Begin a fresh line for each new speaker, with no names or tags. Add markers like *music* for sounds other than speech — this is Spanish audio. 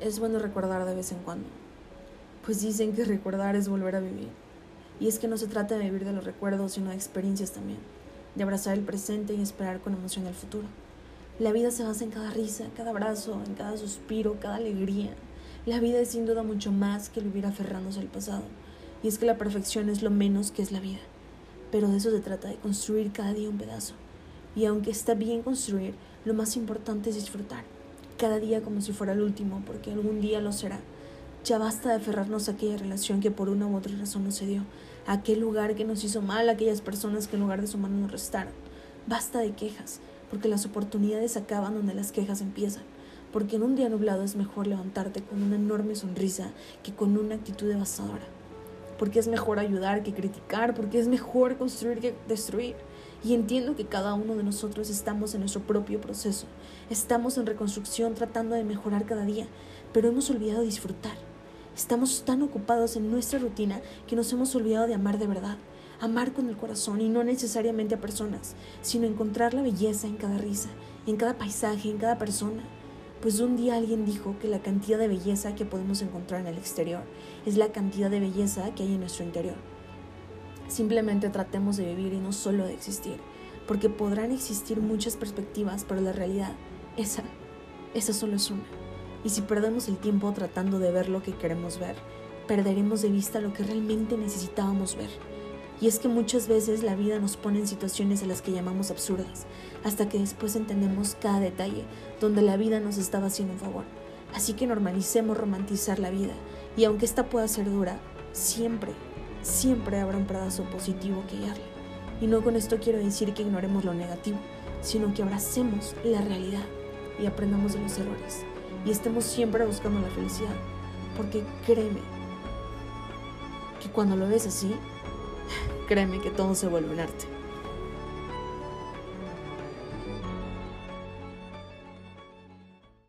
es bueno recordar de vez en cuando, pues dicen que recordar es volver a vivir. Y es que no se trata de vivir de los recuerdos, sino de experiencias también, de abrazar el presente y esperar con emoción el futuro. La vida se basa en cada risa, cada abrazo, en cada suspiro, cada alegría. La vida es sin duda mucho más que vivir aferrándose al pasado. Y es que la perfección es lo menos que es la vida. Pero de eso se trata, de construir cada día un pedazo. Y aunque está bien construir, lo más importante es disfrutar. Cada día como si fuera el último, porque algún día lo será. Ya basta de aferrarnos a aquella relación que por una u otra razón no se dio, a aquel lugar que nos hizo mal, a aquellas personas que en lugar de su mano nos restaron. Basta de quejas, porque las oportunidades acaban donde las quejas empiezan. Porque en un día nublado es mejor levantarte con una enorme sonrisa que con una actitud devastadora. Porque es mejor ayudar que criticar, porque es mejor construir que destruir. Y entiendo que cada uno de nosotros estamos en nuestro propio proceso. Estamos en reconstrucción tratando de mejorar cada día, pero hemos olvidado disfrutar. Estamos tan ocupados en nuestra rutina que nos hemos olvidado de amar de verdad, amar con el corazón y no necesariamente a personas, sino encontrar la belleza en cada risa, en cada paisaje, en cada persona. Pues un día alguien dijo que la cantidad de belleza que podemos encontrar en el exterior es la cantidad de belleza que hay en nuestro interior. Simplemente tratemos de vivir y no solo de existir, porque podrán existir muchas perspectivas, pero la realidad, esa, esa solo es una. Y si perdemos el tiempo tratando de ver lo que queremos ver, perderemos de vista lo que realmente necesitábamos ver. Y es que muchas veces la vida nos pone en situaciones a las que llamamos absurdas, hasta que después entendemos cada detalle donde la vida nos estaba haciendo un favor. Así que normalicemos romantizar la vida, y aunque esta pueda ser dura, siempre, siempre habrá un pedazo positivo que hallarle. Y no con esto quiero decir que ignoremos lo negativo, sino que abracemos la realidad y aprendamos de los errores. Y estemos siempre buscando la felicidad, porque créeme que cuando lo ves así, *laughs* créeme que todo se vuelve un arte.